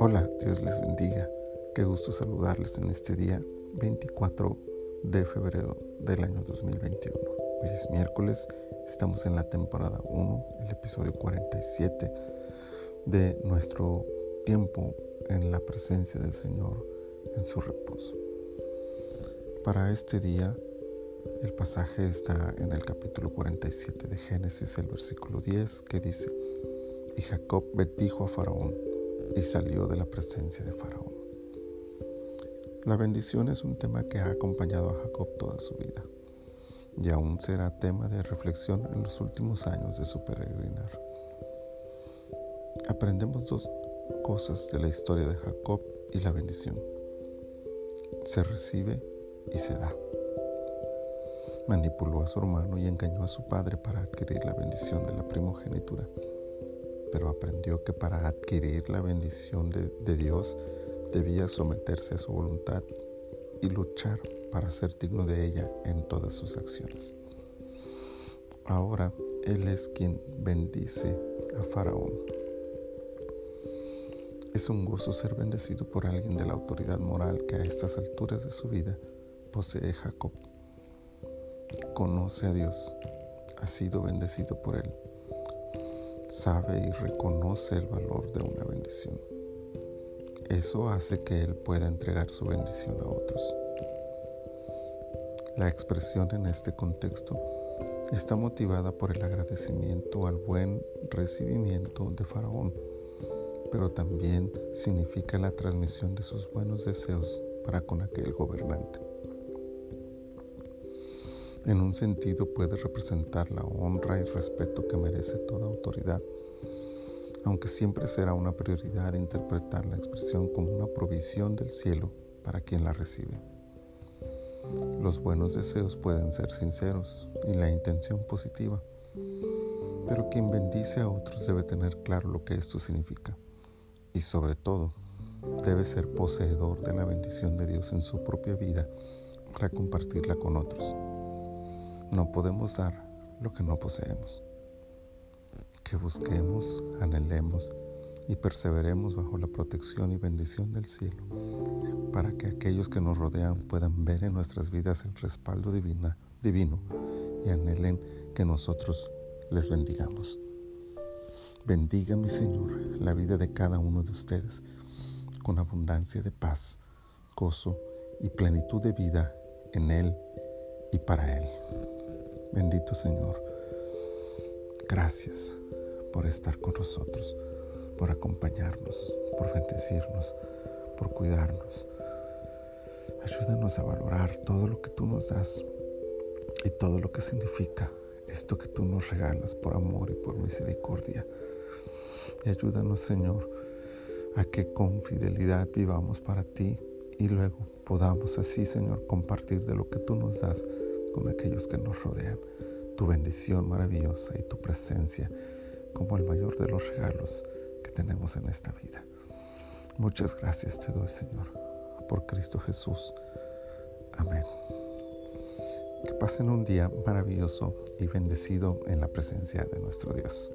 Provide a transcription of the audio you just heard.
Hola, Dios les bendiga. Qué gusto saludarles en este día 24 de febrero del año 2021. Hoy es miércoles, estamos en la temporada 1, el episodio 47 de nuestro tiempo en la presencia del Señor en su reposo. Para este día, el pasaje está en el capítulo 47 de Génesis, el versículo 10, que dice, y Jacob bendijo a Faraón y salió de la presencia de Faraón. La bendición es un tema que ha acompañado a Jacob toda su vida y aún será tema de reflexión en los últimos años de su peregrinar. Aprendemos dos cosas de la historia de Jacob y la bendición. Se recibe y se da. Manipuló a su hermano y engañó a su padre para adquirir la bendición de la primogenitura, pero aprendió que para adquirir la bendición de, Dios debía someterse a su voluntad y luchar para ser digno de ella en todas sus acciones. Ahora Él es quien bendice a Faraón es un gozo ser bendecido por alguien de la autoridad moral que a estas alturas de su vida posee Jacob. Conoce a Dios, ha sido bendecido por Él, sabe y reconoce el valor de una bendición. Eso hace que Él pueda entregar su bendición a otros. La expresión en este contexto está motivada por el agradecimiento al buen recibimiento de Faraón pero también significa la transmisión de sus buenos deseos para con aquel gobernante. En un sentido puede representar la honra y respeto que merece toda autoridad, aunque siempre será una prioridad interpretar la expresión como una provisión del cielo para quien la recibe. Los buenos deseos pueden ser sinceros y la intención positiva, pero quien bendice a otros debe tener claro lo que esto significa y sobre todo debe ser poseedor de la bendición de Dios en su propia vida para compartirla con otros. No podemos dar lo que no poseemos. Que busquemos, anhelemos y perseveremos bajo la protección y bendición del cielo, para que aquellos que nos rodean puedan ver en nuestras vidas el respaldo divina, divino y anhelen que nosotros les bendigamos. Bendiga mi Señor la vida de cada uno de ustedes con abundancia de paz, gozo y plenitud de vida en Él y para Él. Bendito Señor, gracias por estar con nosotros, por acompañarnos, por bendecirnos, por cuidarnos. Ayúdanos a valorar todo lo que tú nos das y todo lo que significa esto que tú nos regalas por amor y por misericordia. Y ayúdanos, Señor, a que con fidelidad vivamos para ti y luego podamos así, Señor, compartir de lo que tú nos das con aquellos que nos rodean. Tu bendición maravillosa y tu presencia como el mayor de los regalos que tenemos en esta vida. Muchas gracias te doy, Señor, por Cristo Jesús. Amén. Que pasen un día maravilloso y bendecido en la presencia de nuestro Dios.